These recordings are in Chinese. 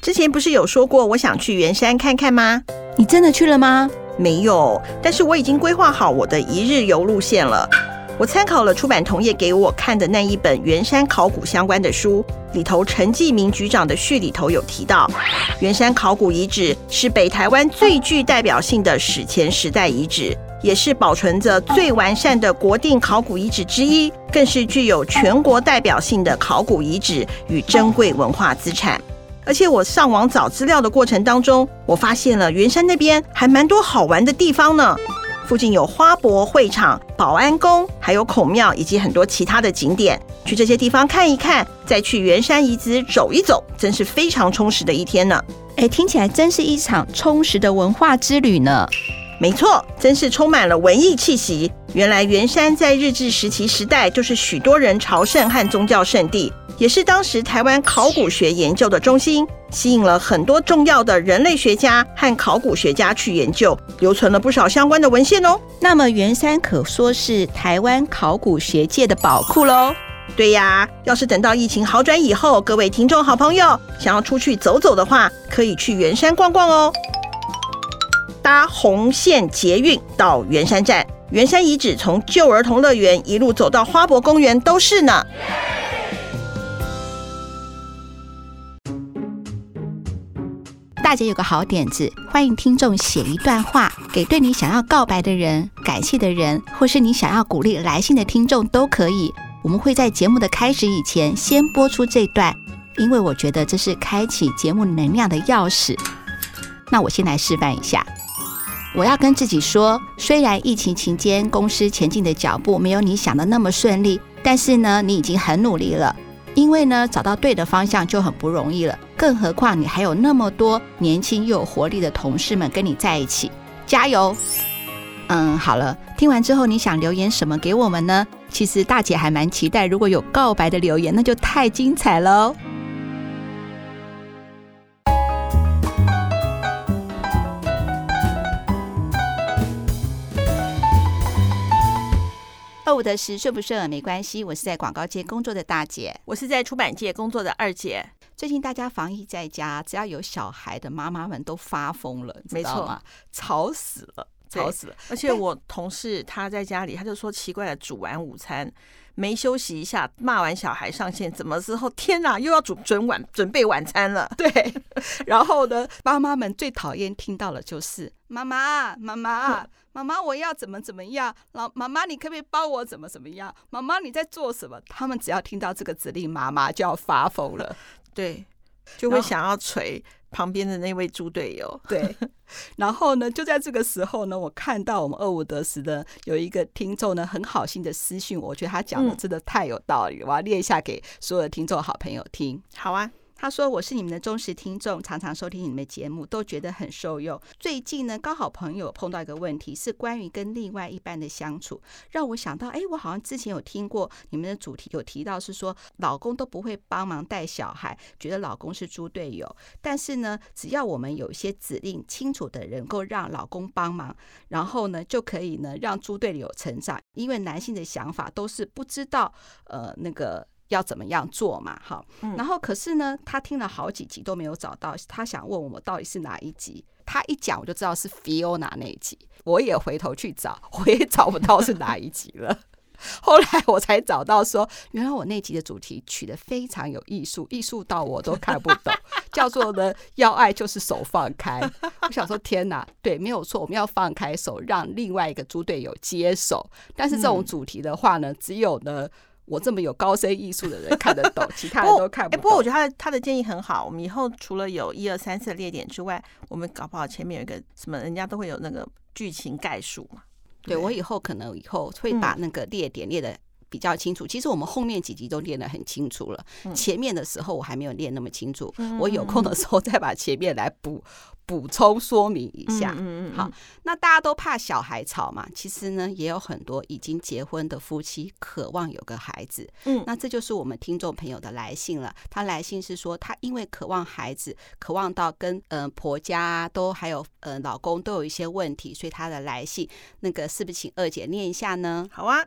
之前不是有说过我想去圆山看看吗？你真的去了吗？没有，但是我已经规划好我的一日游路线了。我参考了出版同业给我看的那一本圆山考古相关的书，里头陈继明局长的序里头有提到，圆山考古遗址是北台湾最具代表性的史前时代遗址，也是保存着最完善的国定考古遗址之一，更是具有全国代表性的考古遗址与珍贵文化资产。而且我上网找资料的过程当中，我发现了圆山那边还蛮多好玩的地方呢。附近有花博会场、保安宫，还有孔庙，以及很多其他的景点。去这些地方看一看，再去圆山遗址走一走，真是非常充实的一天呢。哎，听起来真是一场充实的文化之旅呢。没错，真是充满了文艺气息。原来圆山在日治时期时代就是许多人朝圣和宗教圣地。也是当时台湾考古学研究的中心，吸引了很多重要的人类学家和考古学家去研究，留存了不少相关的文献哦。那么圆山可说是台湾考古学界的宝库喽。对呀，要是等到疫情好转以后，各位听众好朋友想要出去走走的话，可以去圆山逛逛哦。搭红线捷运到圆山站，圆山遗址从旧儿童乐园一路走到花博公园都是呢。大姐有个好点子，欢迎听众写一段话给对你想要告白的人、感谢的人，或是你想要鼓励来信的听众都可以。我们会在节目的开始以前先播出这段，因为我觉得这是开启节目能量的钥匙。那我先来示范一下，我要跟自己说，虽然疫情期间公司前进的脚步没有你想的那么顺利，但是呢，你已经很努力了。因为呢，找到对的方向就很不容易了，更何况你还有那么多年轻又有活力的同事们跟你在一起，加油！嗯，好了，听完之后你想留言什么给我们呢？其实大姐还蛮期待，如果有告白的留言，那就太精彩喽哦。二五得十顺不顺没关系，我是在广告界工作的大姐，我是在出版界工作的二姐。最近大家防疫在家，只要有小孩的妈妈们都发疯了，没错嘛，吵死了，吵死了。而且我同事他在家里，他就说奇怪了，煮完午餐没休息一下，骂完小孩上线，怎么之后天哪，又要煮准晚准备晚餐了？对。然后呢，妈妈们最讨厌听到的就是妈妈，妈妈。妈妈，我要怎么怎么样？老妈妈，你可不可以帮我怎么怎么样？妈妈，你在做什么？他们只要听到这个指令，妈妈就要发疯了，对，就会想要捶旁边的那位猪队友。对，然后呢，就在这个时候呢，我看到我们二五得十的有一个听众呢，很好心的私讯，我觉得他讲的真的太有道理，我要列一下给所有的听众好朋友听。好啊。他说：“我是你们的忠实听众，常常收听你们的节目，都觉得很受用。最近呢，刚好朋友碰到一个问题，是关于跟另外一半的相处，让我想到，哎，我好像之前有听过你们的主题，有提到是说，老公都不会帮忙带小孩，觉得老公是猪队友。但是呢，只要我们有一些指令清楚的，能够让老公帮忙，然后呢，就可以呢让猪队友成长。因为男性的想法都是不知道，呃，那个。”要怎么样做嘛？好，然后可是呢，他听了好几集都没有找到，他想问我们到底是哪一集。他一讲我就知道是 Fiona 那一集，我也回头去找，我也找不到是哪一集了。后来我才找到说，原来我那集的主题取得非常有艺术，艺术到我都看不懂，叫做呢要爱就是手放开。我想说天哪，对，没有错，我们要放开手，让另外一个猪队友接手。但是这种主题的话呢，只有呢。我这么有高深艺术的人看得懂，其他人都看不懂。不过我觉得他的他的建议很好。我们以后除了有一二三四列点之外，我们搞不好前面有一个什么，人家都会有那个剧情概述嘛。对，我以后可能以后会把那个列点列的比较清楚。其实我们后面几集都练得很清楚了，前面的时候我还没有练那么清楚。我有空的时候再把前面来补。补充说明一下，嗯嗯嗯，好，那大家都怕小孩吵嘛，其实呢，也有很多已经结婚的夫妻渴望有个孩子，嗯，那这就是我们听众朋友的来信了。他来信是说，他因为渴望孩子，渴望到跟嗯、呃、婆家都还有呃老公都有一些问题，所以他的来信，那个是不是请二姐念一下呢？好啊，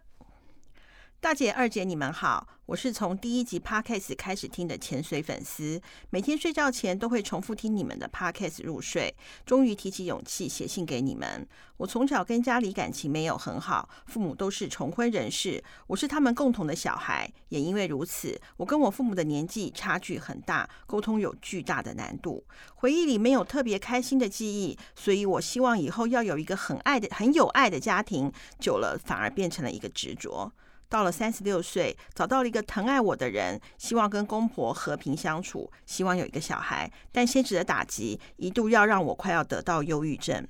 大姐、二姐，你们好！我是从第一集 Podcast 开始听的潜水粉丝，每天睡觉前都会重复听你们的 Podcast 入睡。终于提起勇气写信给你们。我从小跟家里感情没有很好，父母都是重婚人士，我是他们共同的小孩。也因为如此，我跟我父母的年纪差距很大，沟通有巨大的难度。回忆里没有特别开心的记忆，所以我希望以后要有一个很爱的、很有爱的家庭。久了，反而变成了一个执着。到了三十六岁，找到了一个疼爱我的人，希望跟公婆和平相处，希望有一个小孩，但现实的打击一度要让我快要得到忧郁症。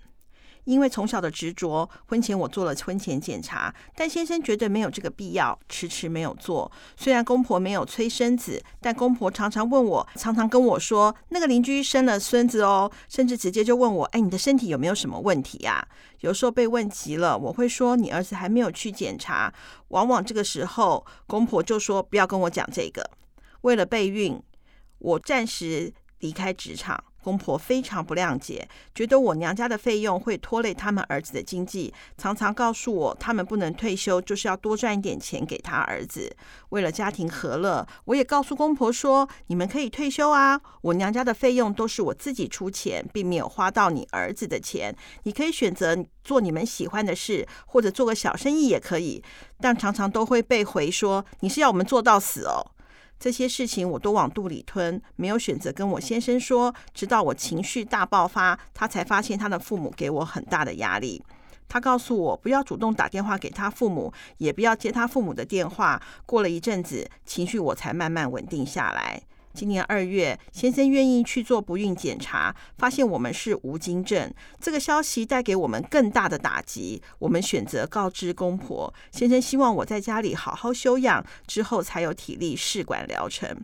因为从小的执着，婚前我做了婚前检查，但先生觉得没有这个必要，迟迟没有做。虽然公婆没有催生子，但公婆常常问我，常常跟我说，那个邻居生了孙子哦，甚至直接就问我，哎，你的身体有没有什么问题呀？有时候被问急了，我会说，你儿子还没有去检查。往往这个时候，公婆就说，不要跟我讲这个。为了备孕，我暂时离开职场。公婆非常不谅解，觉得我娘家的费用会拖累他们儿子的经济，常常告诉我他们不能退休，就是要多赚一点钱给他儿子。为了家庭和乐，我也告诉公婆说：“你们可以退休啊，我娘家的费用都是我自己出钱，并没有花到你儿子的钱。你可以选择做你们喜欢的事，或者做个小生意也可以。”但常常都会被回说：“你是要我们做到死哦。”这些事情我都往肚里吞，没有选择跟我先生说，直到我情绪大爆发，他才发现他的父母给我很大的压力。他告诉我不要主动打电话给他父母，也不要接他父母的电话。过了一阵子，情绪我才慢慢稳定下来。今年二月，先生愿意去做不孕检查，发现我们是无精症。这个消息带给我们更大的打击。我们选择告知公婆，先生希望我在家里好好休养，之后才有体力试管疗程。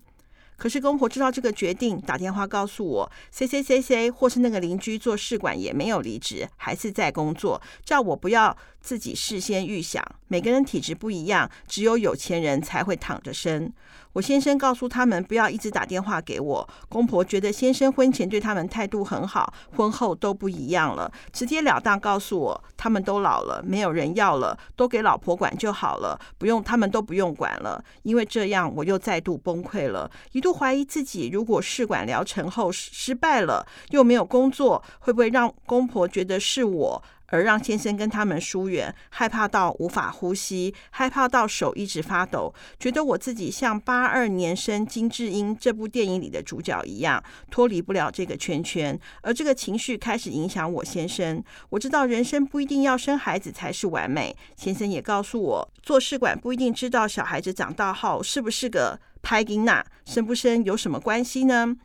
可是公婆知道这个决定，打电话告诉我，C C C C，或是那个邻居做试管也没有离职，还是在工作，叫我不要自己事先预想。每个人体质不一样，只有有钱人才会躺着生。我先生告诉他们不要一直打电话给我。公婆觉得先生婚前对他们态度很好，婚后都不一样了，直截了当告诉我他们都老了，没有人要了，都给老婆管就好了，不用他们都不用管了。因为这样，我又再度崩溃了，一度怀疑自己，如果试管疗程后失败了，又没有工作，会不会让公婆觉得是我？而让先生跟他们疏远，害怕到无法呼吸，害怕到手一直发抖，觉得我自己像八二年生金智英这部电影里的主角一样，脱离不了这个圈圈。而这个情绪开始影响我先生。我知道人生不一定要生孩子才是完美，先生也告诉我，做试管不一定知道小孩子长大后是不是个歹囡仔，生不生有什么关系呢？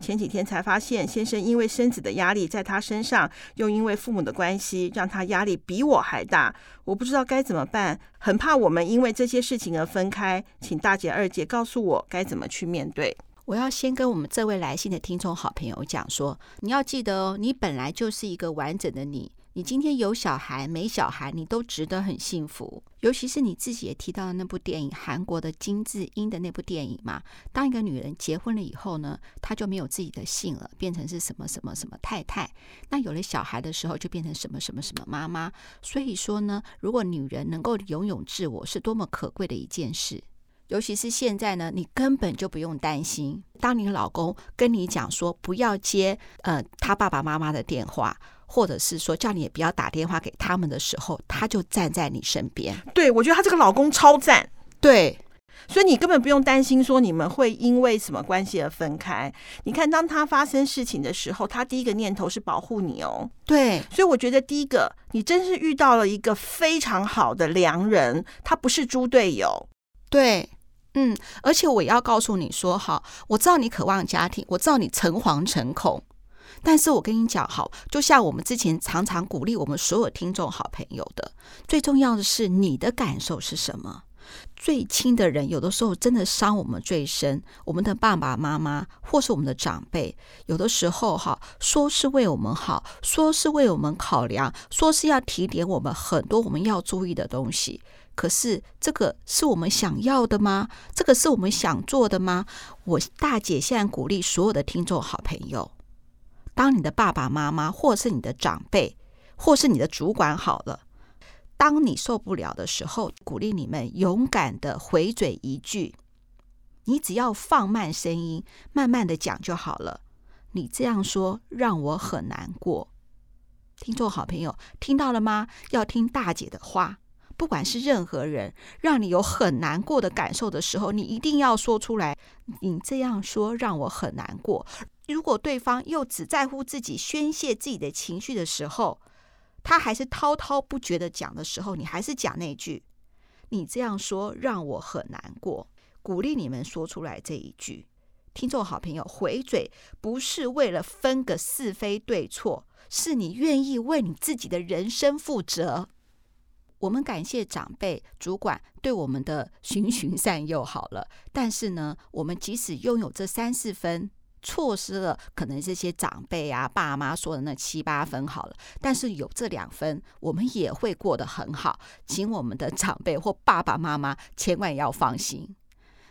前几天才发现，先生因为生子的压力在他身上，又因为父母的关系，让他压力比我还大。我不知道该怎么办，很怕我们因为这些事情而分开。请大姐、二姐告诉我该怎么去面对。我要先跟我们这位来信的听众好朋友讲说，你要记得哦，你本来就是一个完整的你。你今天有小孩没小孩，你都值得很幸福。尤其是你自己也提到的那部电影，韩国的金智英的那部电影嘛。当一个女人结婚了以后呢，她就没有自己的姓了，变成是什么什么什么太太。那有了小孩的时候，就变成什么什么什么妈妈。所以说呢，如果女人能够拥有自我，是多么可贵的一件事。尤其是现在呢，你根本就不用担心，当你老公跟你讲说不要接呃他爸爸妈妈的电话。或者是说叫你也不要打电话给他们的时候，他就站在你身边。对，我觉得他这个老公超赞。对，所以你根本不用担心说你们会因为什么关系而分开。你看，当他发生事情的时候，他第一个念头是保护你哦。对，所以我觉得第一个，你真是遇到了一个非常好的良人，他不是猪队友。对，嗯，而且我要告诉你说，哈，我知道你渴望家庭，我知道你诚惶诚恐。但是我跟你讲，好，就像我们之前常常鼓励我们所有听众好朋友的，最重要的是你的感受是什么？最亲的人有的时候真的伤我们最深，我们的爸爸妈妈或是我们的长辈，有的时候哈，说是为我们好，说是为我们考量，说是要提点我们很多我们要注意的东西，可是这个是我们想要的吗？这个是我们想做的吗？我大姐现在鼓励所有的听众好朋友。当你的爸爸妈妈，或是你的长辈，或是你的主管好了，当你受不了的时候，鼓励你们勇敢的回嘴一句。你只要放慢声音，慢慢的讲就好了。你这样说让我很难过。听众好朋友，听到了吗？要听大姐的话。不管是任何人让你有很难过的感受的时候，你一定要说出来。你这样说让我很难过。如果对方又只在乎自己宣泄自己的情绪的时候，他还是滔滔不绝的讲的时候，你还是讲那句：“你这样说让我很难过。”鼓励你们说出来这一句，听众好朋友回嘴不是为了分个是非对错，是你愿意为你自己的人生负责。我们感谢长辈、主管对我们的循循善诱，好了，但是呢，我们即使拥有这三四分，错失了可能这些长辈啊、爸妈说的那七八分，好了，但是有这两分，我们也会过得很好。请我们的长辈或爸爸妈妈千万要放心。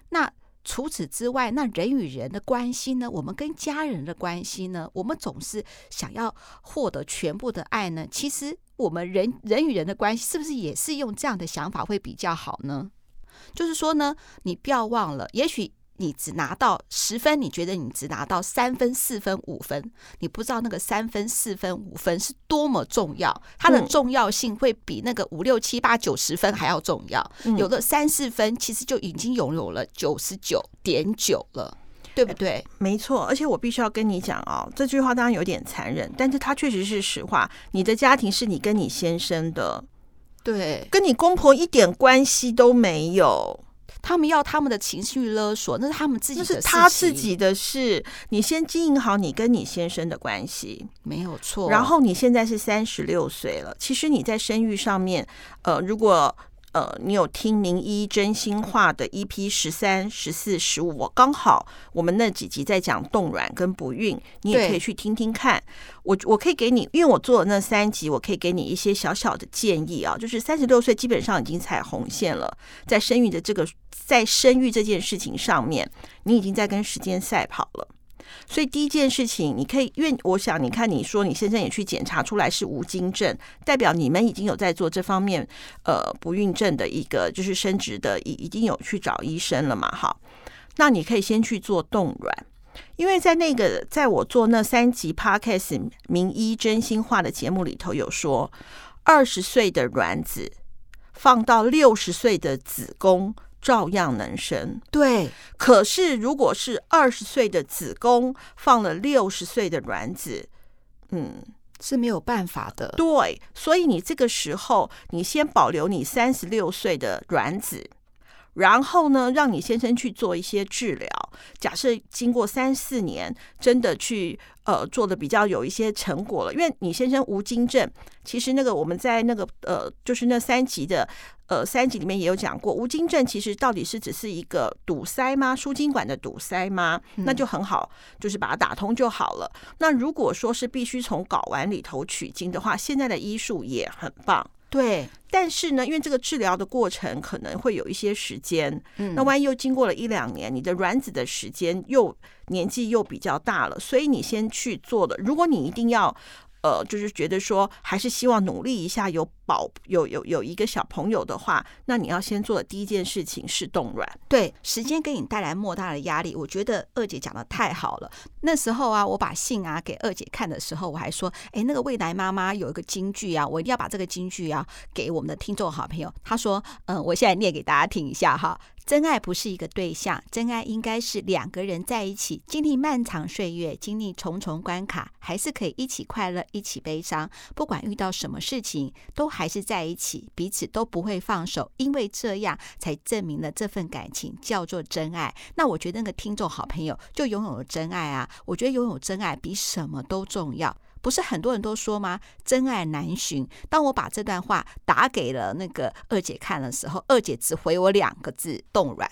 那除此之外，那人与人的关系呢？我们跟家人的关系呢？我们总是想要获得全部的爱呢？其实，我们人人与人的关系是不是也是用这样的想法会比较好呢？就是说呢，你不要忘了，也许。你只拿到十分，你觉得你只拿到三分、四分、五分，你不知道那个三分、四分、五分是多么重要，它的重要性会比那个五六七八九十分还要重要。有了三四分，其实就已经拥有了九十九点九了，对不对？没错，而且我必须要跟你讲哦，这句话当然有点残忍，但是它确实是实话。你的家庭是你跟你先生的，对，跟你公婆一点关系都没有。他们要他们的情绪勒索，那是他们自己的事，那是他自己的事。你先经营好你跟你先生的关系，没有错。然后你现在是三十六岁了，其实你在生育上面，呃，如果。呃，你有听名医真心话的 EP 十三、十四、十五？我刚好我们那几集在讲冻卵跟不孕，你也可以去听听看。我我可以给你，因为我做了那三集，我可以给你一些小小的建议啊。就是三十六岁基本上已经踩红线了，在生育的这个在生育这件事情上面，你已经在跟时间赛跑了。所以第一件事情，你可以，因为我想，你看你说你先生也去检查出来是无精症，代表你们已经有在做这方面，呃，不孕症的一个就是生殖的，已已经有去找医生了嘛，好，那你可以先去做冻卵，因为在那个在我做那三集 Podcast 名医真心话的节目里头有说，二十岁的卵子放到六十岁的子宫。照样能生，对。可是如果是二十岁的子宫放了六十岁的卵子，嗯，是没有办法的。对，所以你这个时候，你先保留你三十六岁的卵子。然后呢，让你先生去做一些治疗。假设经过三四年，真的去呃做的比较有一些成果了，因为你先生无精症，其实那个我们在那个呃就是那三集的呃三集里面也有讲过，无精症其实到底是只是一个堵塞吗？输精管的堵塞吗？那就很好，就是把它打通就好了。那如果说是必须从睾丸里头取精的话，现在的医术也很棒。对，但是呢，因为这个治疗的过程可能会有一些时间，嗯，那万一又经过了一两年，你的卵子的时间又年纪又比较大了，所以你先去做的。如果你一定要。呃，就是觉得说，还是希望努力一下，有宝有有有一个小朋友的话，那你要先做的第一件事情是冻卵。对，时间给你带来莫大的压力。我觉得二姐讲的太好了。那时候啊，我把信啊给二姐看的时候，我还说，哎，那个未来妈妈有一个金句啊，我一定要把这个金句啊给我们的听众好朋友。她说，嗯，我现在念给大家听一下哈。真爱不是一个对象，真爱应该是两个人在一起，经历漫长岁月，经历重重关卡，还是可以一起快乐，一起悲伤。不管遇到什么事情，都还是在一起，彼此都不会放手，因为这样才证明了这份感情叫做真爱。那我觉得那个听众好朋友就拥有了真爱啊！我觉得拥有真爱比什么都重要。不是很多人都说吗？真爱难寻。当我把这段话打给了那个二姐看的时候，二姐只回我两个字：冻卵。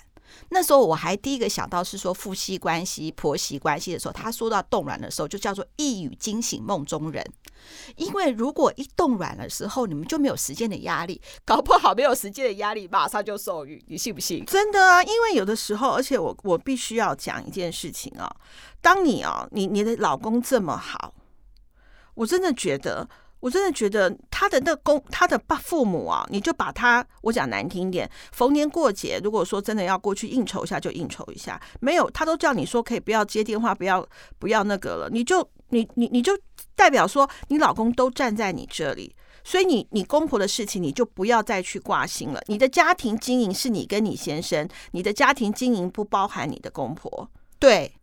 那时候我还第一个想到是说夫妻关系、婆媳关系的时候，他说到冻卵的时候，就叫做一语惊醒梦中人。因为如果一冻卵的时候，你们就没有时间的压力，搞不好没有时间的压力，马上就受孕，你信不信？真的啊！因为有的时候，而且我我必须要讲一件事情啊，当你啊，你你的老公这么好。我真的觉得，我真的觉得他的那公，他的爸父母啊，你就把他，我讲难听点，逢年过节，如果说真的要过去应酬一下，就应酬一下。没有，他都叫你说可以不要接电话，不要不要那个了，你就你你你就代表说你老公都站在你这里。所以你你公婆的事情你就不要再去挂心了。你的家庭经营是你跟你先生，你的家庭经营不包含你的公婆。对，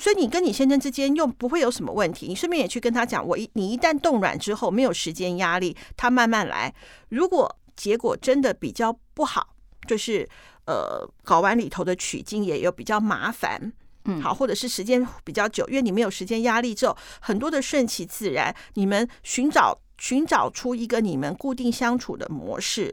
所以你跟你先生之间又不会有什么问题。你顺便也去跟他讲，我一你一旦冻卵之后没有时间压力，他慢慢来。如果结果真的比较不好，就是呃搞完里头的取精也有比较麻烦，嗯，好，或者是时间比较久，因为你没有时间压力之后，很多的顺其自然，你们寻找。寻找出一个你们固定相处的模式，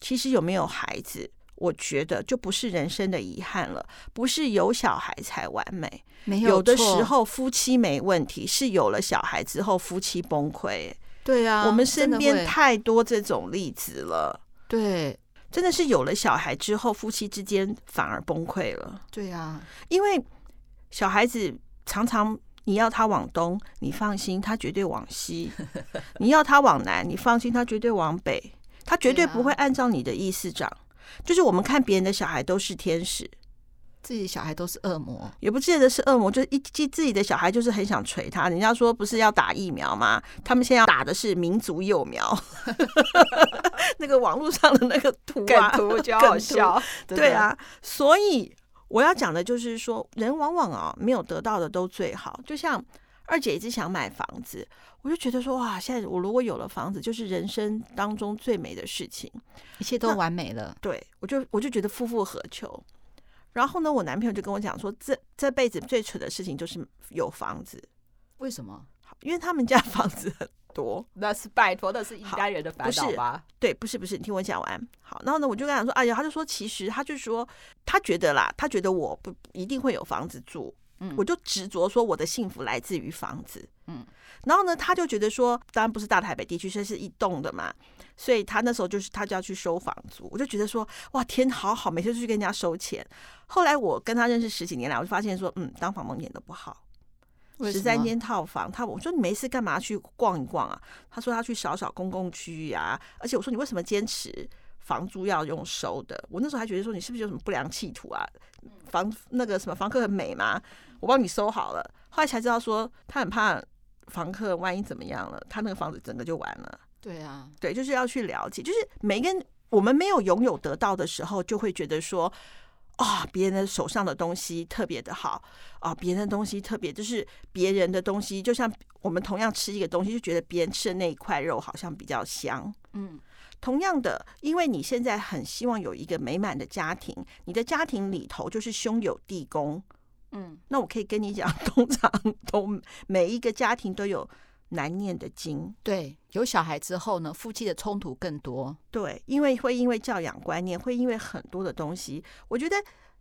其实有没有孩子，我觉得就不是人生的遗憾了。不是有小孩才完美，没有，有的时候夫妻没问题，是有了小孩之后夫妻崩溃。对啊，我们身边太多这种例子了。对，真的是有了小孩之后，夫妻之间反而崩溃了。对啊，因为小孩子常常。你要他往东，你放心，他绝对往西；你要他往南，你放心，他绝对往北。他绝对不会按照你的意思长。就是我们看别人的小孩都是天使，自己小孩都是恶魔，也不见得是恶魔。就是一记自己的小孩，就是很想锤他。人家说不是要打疫苗吗？他们现在要打的是民族幼苗。那个网络上的那个图啊，图我觉得好笑。对啊，所以。我要讲的就是说，人往往啊没有得到的都最好。就像二姐一直想买房子，我就觉得说哇，现在我如果有了房子，就是人生当中最美的事情，一切都完美了。对，我就我就觉得夫复何求。然后呢，我男朋友就跟我讲说，这这辈子最蠢的事情就是有房子。为什么？因为他们家 房子很多，那是拜托，那是一家人的烦恼吧？对，不是不是，你听我讲完。好，然后呢，我就跟他说，哎呀，他就说，其实他就说，他觉得啦，他觉得我不一定会有房子住，嗯，我就执着说我的幸福来自于房子，嗯，然后呢，他就觉得说，当然不是大台北地区，这是一栋的嘛，所以他那时候就是他就要去收房租，我就觉得说，哇，天，好好，每天就去跟人家收钱。后来我跟他认识十几年来，我就发现说，嗯，当房东一点都不好。十三间套房，他我说你没事干嘛去逛一逛啊？他说他去扫扫公共区域啊。而且我说你为什么坚持房租要用收的？我那时候还觉得说你是不是有什么不良企图啊？房那个什么房客很美吗？我帮你收好了。后来才知道说他很怕房客万一怎么样了，他那个房子整个就完了。对啊，对，就是要去了解，就是每个人我们没有拥有得到的时候，就会觉得说。啊，别人的手上的东西特别的好啊，别人的东西特别，就是别人的东西，就像我们同样吃一个东西，就觉得别人吃的那一块肉好像比较香。嗯，同样的，因为你现在很希望有一个美满的家庭，你的家庭里头就是兄友弟恭。嗯，那我可以跟你讲，通常都 每一个家庭都有。难念的经，对，有小孩之后呢，夫妻的冲突更多。对，因为会因为教养观念，会因为很多的东西。我觉得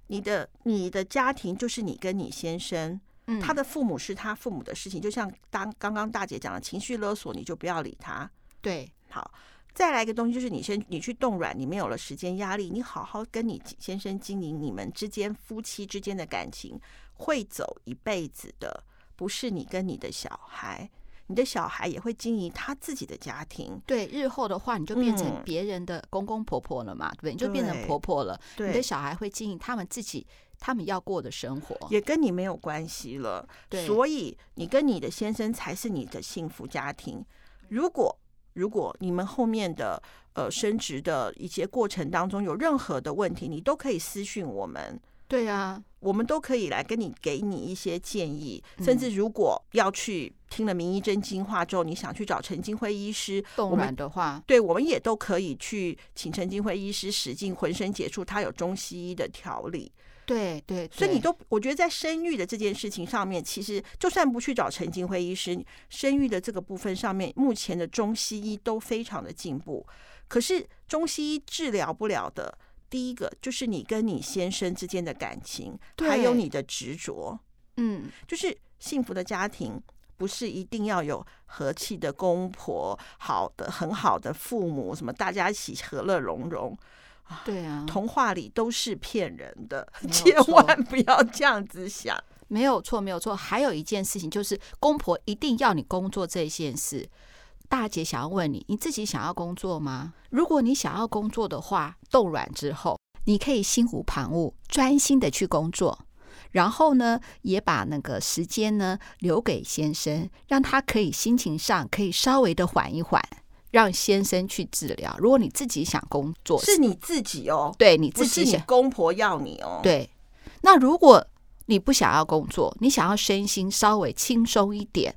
你的你的家庭就是你跟你先生，嗯，他的父母是他父母的事情。就像当刚刚大姐讲的情绪勒索，你就不要理他。对，好，再来一个东西就是你先你去冻卵，你没有了时间压力，你好好跟你先生经营你们之间夫妻之间的感情，会走一辈子的，不是你跟你的小孩。你的小孩也会经营他自己的家庭，对，日后的话你就变成别人的公公婆婆了嘛，嗯、对不对？你就变成婆婆了。对，你的小孩会经营他们自己他们要过的生活，也跟你没有关系了。对，所以你跟你的先生才是你的幸福家庭。如果如果你们后面的呃升职的一些过程当中有任何的问题，你都可以私讯我们。对啊，我们都可以来跟你给你一些建议，甚至如果要去听了名医真经话之后，你想去找陈金辉医师我们的话，对，我们也都可以去请陈金辉医师使劲浑身解数，他有中西医的调理。对对，所以你都我觉得在生育的这件事情上面，其实就算不去找陈金辉医师，生育的这个部分上面，目前的中西医都非常的进步。可是中西医治疗不了的。第一个就是你跟你先生之间的感情，还有你的执着。嗯，就是幸福的家庭不是一定要有和气的公婆，好的很好的父母，什么大家一起和乐融融。对啊，童话里都是骗人的，千万不要这样子想。没有错，没有错。还有一件事情就是，公婆一定要你工作这件事。大姐想要问你，你自己想要工作吗？如果你想要工作的话，冻卵之后，你可以心无旁骛，专心的去工作。然后呢，也把那个时间呢留给先生，让他可以心情上可以稍微的缓一缓，让先生去治疗。如果你自己想工作，是你自己哦，对你自己想，是你公婆要你哦。对，那如果你不想要工作，你想要身心稍微轻松一点。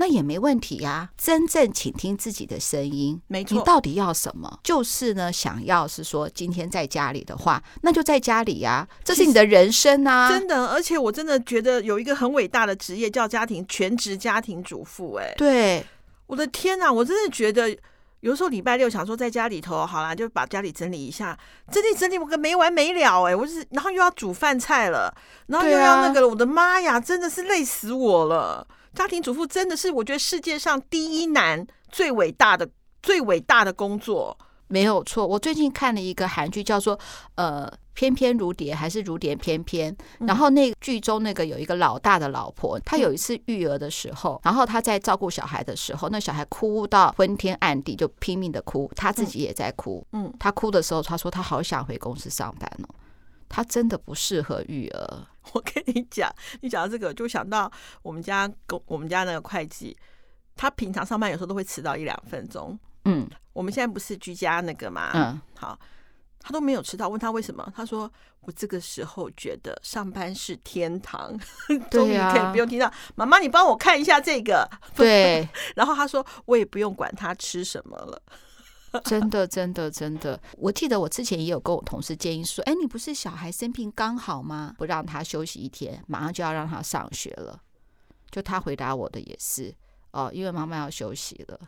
那也没问题呀、啊，真正倾听自己的声音，没错。你到底要什么？就是呢，想要是说今天在家里的话，那就在家里呀、啊，这是你的人生啊，真的。而且我真的觉得有一个很伟大的职业叫家庭全职家庭主妇、欸，哎，对，我的天哪，我真的觉得有时候礼拜六想说在家里头，好啦，就把家里整理一下，整理整理我个没完没了、欸，哎，我是然后又要煮饭菜了，然后又要那个了，啊、我的妈呀，真的是累死我了。家庭主妇真的是我觉得世界上第一难、最伟大的、最伟大的工作，没有错。我最近看了一个韩剧，叫做《呃翩翩如蝶》还是《如蝶翩翩》，然后那剧中那个有一个老大的老婆，她有一次育儿的时候，然后她在照顾小孩的时候，那小孩哭到昏天暗地，就拼命的哭，她自己也在哭。嗯，她哭的时候，她说她好想回公司上班哦。她真的不适合育儿。我跟你讲，你讲到这个，就想到我们家公，我们家那个会计，他平常上班有时候都会迟到一两分钟。嗯，我们现在不是居家那个嘛？嗯，好，他都没有迟到。问他为什么？他说我这个时候觉得上班是天堂，终于可以不用听到妈妈，你帮我看一下这个。对，然后他说我也不用管他吃什么了。真的，真的，真的。我记得我之前也有跟我同事建议说：“哎，你不是小孩生病刚好吗？不让他休息一天，马上就要让他上学了。”就他回答我的也是哦，因为妈妈要休息了。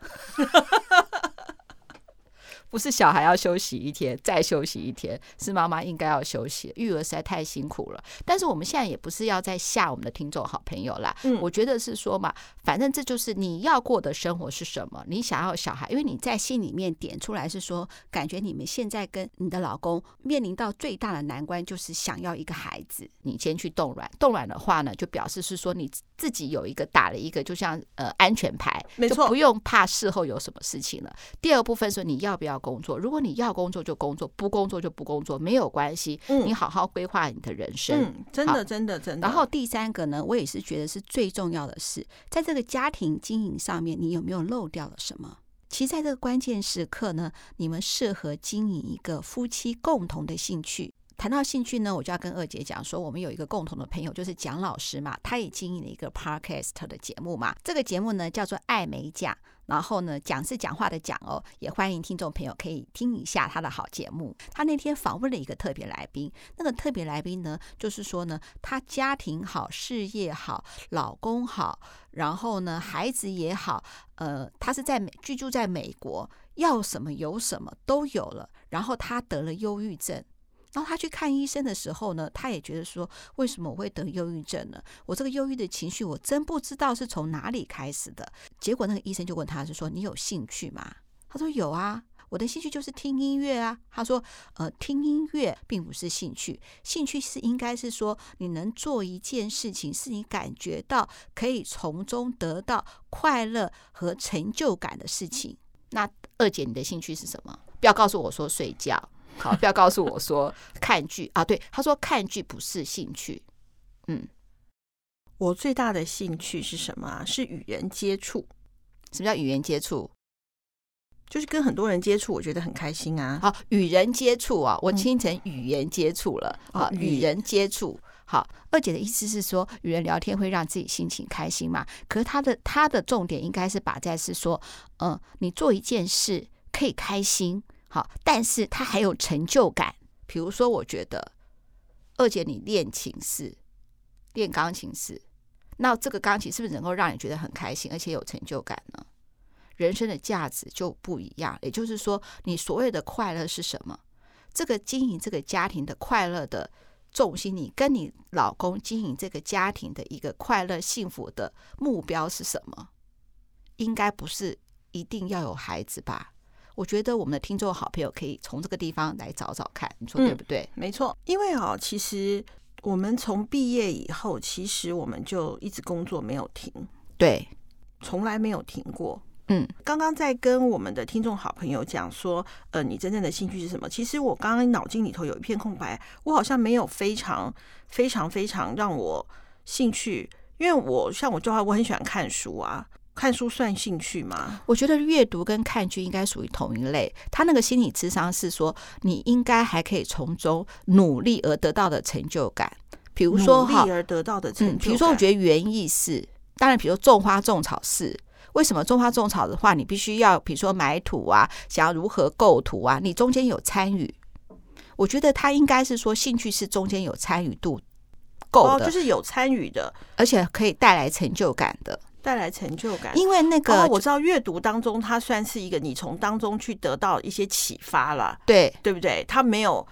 不是小孩要休息一天，再休息一天，是妈妈应该要休息。育儿实在太辛苦了。但是我们现在也不是要再吓我们的听众好朋友啦。嗯，我觉得是说嘛，反正这就是你要过的生活是什么。你想要小孩，因为你在心里面点出来是说，感觉你们现在跟你的老公面临到最大的难关就是想要一个孩子。你先去冻卵，冻卵的话呢，就表示是说你自己有一个打了一个，就像呃安全牌，没错，就不用怕事后有什么事情了。第二部分说你要不要工作？如果你要工作就工作，不工作就不工作，没有关系。嗯，你好好规划你的人生。嗯，真的，真的，真的。然后第三个呢，我也是觉得是最重要的是，在这个家庭经营上面，你有没有漏掉了什么？其实在这个关键时刻呢，你们适合经营一个夫妻共同的兴趣。谈到兴趣呢，我就要跟二姐讲说，我们有一个共同的朋友，就是蒋老师嘛，他也经营了一个 podcast 的节目嘛。这个节目呢叫做爱美奖，然后呢讲是讲话的讲哦，也欢迎听众朋友可以听一下他的好节目。他那天访问了一个特别来宾，那个特别来宾呢，就是说呢，他家庭好，事业好，老公好，然后呢孩子也好，呃，他是在美居住在美国，要什么有什么都有了，然后他得了忧郁症。然后他去看医生的时候呢，他也觉得说，为什么我会得忧郁症呢？我这个忧郁的情绪，我真不知道是从哪里开始的。结果那个医生就问他是说，你有兴趣吗？他说有啊，我的兴趣就是听音乐啊。他说，呃，听音乐并不是兴趣，兴趣是应该是说你能做一件事情，是你感觉到可以从中得到快乐和成就感的事情。那二姐，你的兴趣是什么？不要告诉我说睡觉。好，不要告诉我说看剧啊！对，他说看剧不是兴趣。嗯，我最大的兴趣是什么啊？是与人接触。什么叫与人接触？就是跟很多人接触，我觉得很开心啊。好，与人接触啊，我听成语言接触了。好，嗯，与人接触。好，二姐的意思是说，与人聊天会让自己心情开心嘛？可是她的她的重点应该是把在是说，嗯，你做一件事可以开心。好，但是他还有成就感。比如说，我觉得二姐你练琴是练钢琴是，那这个钢琴是不是能够让你觉得很开心，而且有成就感呢？人生的价值就不一样。也就是说，你所谓的快乐是什么？这个经营这个家庭的快乐的重心，你跟你老公经营这个家庭的一个快乐幸福的目标是什么？应该不是一定要有孩子吧？我觉得我们的听众好朋友可以从这个地方来找找看，你说对不对？嗯，没错，因为哦，其实我们从毕业以后，其实我们就一直工作没有停，对，从来没有停过。嗯，刚刚在跟我们的听众好朋友讲说，呃，你真正的兴趣是什么？其实我刚刚脑筋里头有一片空白，我好像没有非常非常非常让我兴趣，因为我像我就话，我很喜欢看书啊，看书算兴趣吗？我觉得阅读跟看剧应该属于同一类。他那个心理智商是说，你应该还可以从中努力而得到的成就感，比如说努力而得到的成就感，嗯，比如说我觉得园艺是，当然，比如说种花种草是。为什么种花种草的话，你必须要比如说买土啊，想要如何构图啊，你中间有参与。我觉得他应该是说，兴趣是中间有参与度够的，哦，就是有参与的，而且可以带来成就感的，带来成就感。因为那个，哦，我知道阅读当中，它算是一个你从当中去得到一些启发了，对对不对？它没有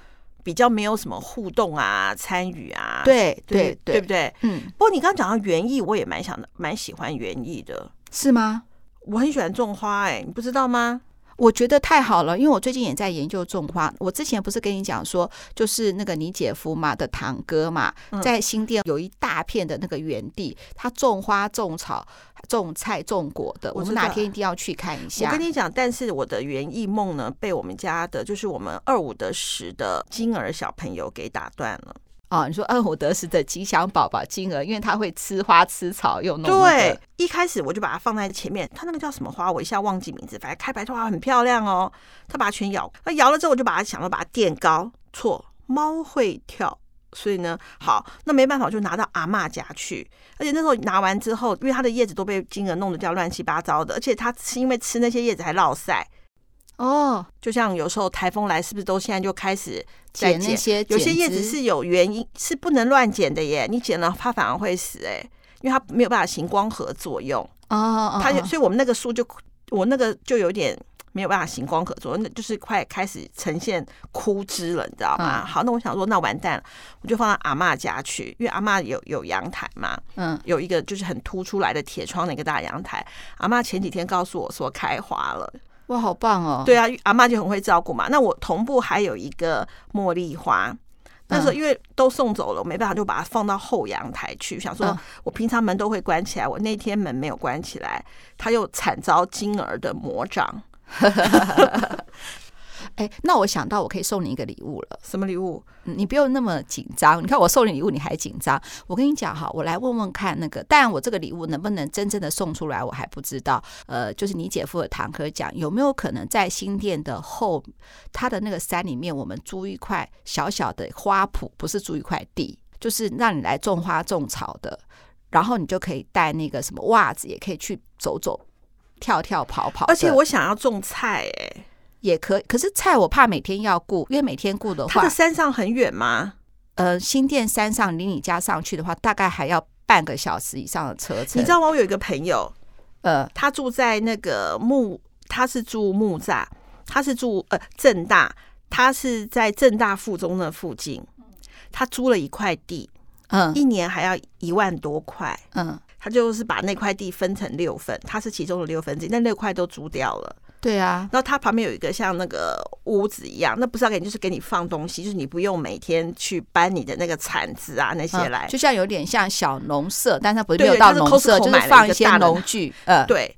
比较没有什么互动啊，参与啊，对对对，对，不对？嗯。不过你刚刚讲到园艺，我也蛮想的，蛮喜欢园艺的。是吗？我很喜欢种花，哎，你不知道吗？我觉得太好了，因为我最近也在研究种花。我之前不是跟你讲说，就是那个你姐夫嘛的堂哥嘛，在新店有一大片的那个园地，他种花、种草、种菜、种果的。我们哪天一定要去看一下。我跟你讲，但是我的园艺梦呢，被我们家的，就是我们二五得十的金儿小朋友给打断了。哦，你说二五得十的吉祥宝宝金儿，因为它会吃花吃草又弄、那个。对，一开始我就把它放在前面。它那个叫什么花？我一下忘记名字。反正开白花很漂亮哦。它把它全咬，那咬了之后，我就把它想到把它垫高。错，猫会跳，所以呢，好，那没办法，我就拿到阿嬷家去。而且那时候拿完之后，因为它的叶子都被金儿弄得叫乱七八糟的，而且它是因为吃那些叶子还落晒。哦，就像有时候台风来，是不是都现在就开始在剪那些？有些叶子是有原因，是不能乱剪的耶。你剪了，它反而会死哎，因为它没有办法行光合作用。哦，它就，所以我们那个树就，我那个就有点没有办法行光合作用，那就是快开始呈现枯枝了，你知道吗？好，那我想说，那完蛋了，我就放到阿嬷家去，因为阿嬷有有阳台嘛，嗯，有一个就是很凸出来的铁窗的一个大阳台。阿妈前几天告诉我说开花了。哇，好棒哦！对啊，阿妈就很会照顾嘛。那我同步还有一个茉莉花，那时候因为都送走了，我没办法，就把它放到后阳台去。想说我平常门都会关起来，我那天门没有关起来，它又惨遭金儿的魔掌。哎，那我想到我可以送你一个礼物了。什么礼物？你不用那么紧张。你看我送你礼物，你还紧张？我跟你讲哈，我来问问看那个，但我这个礼物能不能真正的送出来，我还不知道。呃，就是你姐夫的堂哥讲，有没有可能在新店的后，他的那个山里面，我们租一块小小的花圃，不是租一块地，就是让你来种花种草的，然后你就可以带那个什么袜子，也可以去走走、跳跳、跑跑。而且我想要种菜，哎。也可以，可是菜我怕每天要顾，因为每天顾的话，它的山上很远吗？呃，新店山上离你家上去的话，大概还要半个小时以上的车程。你知道吗？我有一个朋友，呃，他住在那个木，他是住木栅，他是住呃正大，他是在正大附中的附近，他租了一块地，嗯，一年还要一万多块，嗯，他就是把那块地分成六份，他是其中的六分之一，那六块都租掉了。对啊，然后它旁边有一个像那个屋子一样，那不是要给你，就是给你放东西，就是你不用每天去搬你的那个铲子啊那些来，就像有点像小农舍，但它不是没有到农舍，就是放一些农具。呃，对，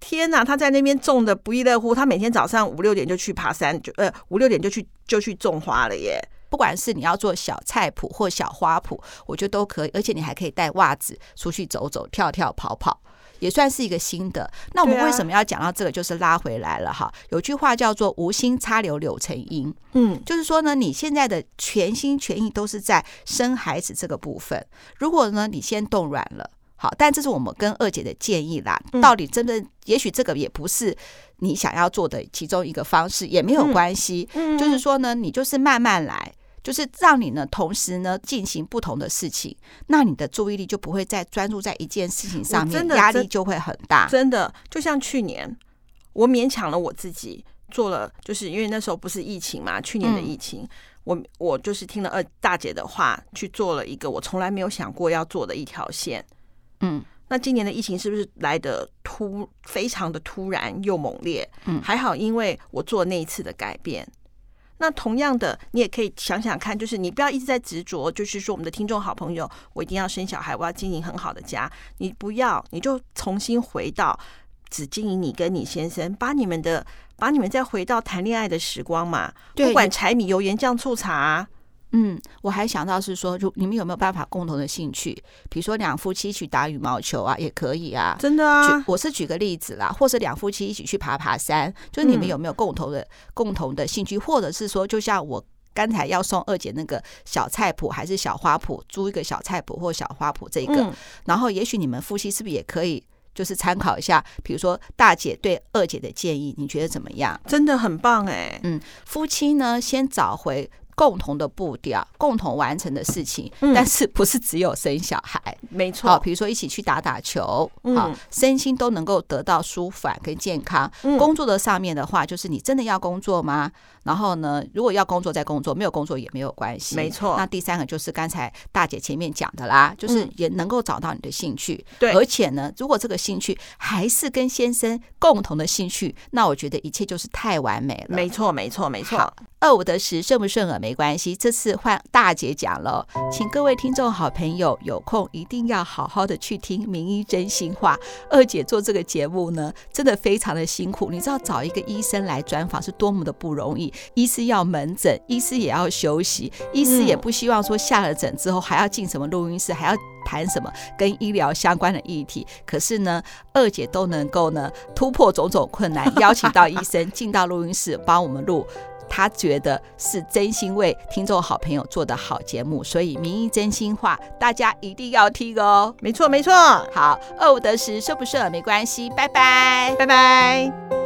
天哪，他在那边种的不亦乐乎，他每天早上五六点就去爬山，就呃五六点就去就去种花了耶。不管是你要做小菜谱或小花圃，我觉得都可以，而且你还可以带袜子出去走走、跳跳、跑跑。也算是一个新的。那我们为什么要讲到这个？就是拉回来了哈。有句话叫做“无心插柳柳成荫”，嗯，就是说呢，你现在的全心全意都是在生孩子这个部分。如果呢，你先冻卵了，好，但这是我们跟二姐的建议啦。到底真的，也许这个也不是你想要做的其中一个方式，也没有关系。就是说呢，你就是慢慢来。就是让你呢，同时呢进行不同的事情，那你的注意力就不会再专注在一件事情上面，压力就会很大。真的，就像去年，我勉强了我自己做了，就是因为那时候不是疫情嘛，去年的疫情，嗯、我我就是听了二大姐的话，去做了一个我从来没有想过要做的一条线。嗯，那今年的疫情是不是来的突非常的突然又猛烈？嗯，还好，因为我做那一次的改变。那同样的，你也可以想想看，就是你不要一直在执着，就是说我们的听众好朋友，我一定要生小孩，我要经营很好的家。你不要，你就重新回到只经营你跟你先生，把你们的把你们再回到谈恋爱的时光嘛。不管柴米油盐酱醋茶。嗯，我还想到是说，如你们有没有办法共同的兴趣？比如说两夫妻去打羽毛球啊，也可以啊。真的啊，我是举个例子啦，或是两夫妻一起去爬爬山，就是你们有没有共同的、嗯、共同的兴趣？或者是说，就像我刚才要送二姐那个小菜谱，还是小花谱，租一个小菜谱或小花谱这个，嗯、然后也许你们夫妻是不是也可以，就是参考一下？比如说大姐对二姐的建议，你觉得怎么样？真的很棒哎、欸，嗯，夫妻呢先找回。共同的步调，共同完成的事情，嗯、但是不是只有生小孩？没错。好，比如说一起去打打球，嗯、好，身心都能够得到舒缓跟健康。嗯、工作的上面的话，就是你真的要工作吗？然后呢，如果要工作再工作，没有工作也没有关系。没错。那第三个就是刚才大姐前面讲的啦，就是也能够找到你的兴趣。对、嗯。而且呢，如果这个兴趣还是跟先生共同的兴趣，那我觉得一切就是太完美了。没错，没错，没错。二五得十，顺不顺耳没关系。这次换大姐讲了，请各位听众好朋友有空一定要好好的去听名医真心话。二姐做这个节目呢，真的非常的辛苦。你知道找一个医生来专访是多么的不容易。医师要门诊，医师也要休息，医师也不希望说下了诊之后还要进什么录音室，还要谈什么跟医疗相关的议题。可是呢，二姐都能够呢突破种种困难，邀请到医生进到录音室帮我们录。她觉得是真心为听众好朋友做的好节目，所以名医真心话，大家一定要听哦。没错，没错。好，二五得十，顺不顺耳没关系，拜拜，拜拜。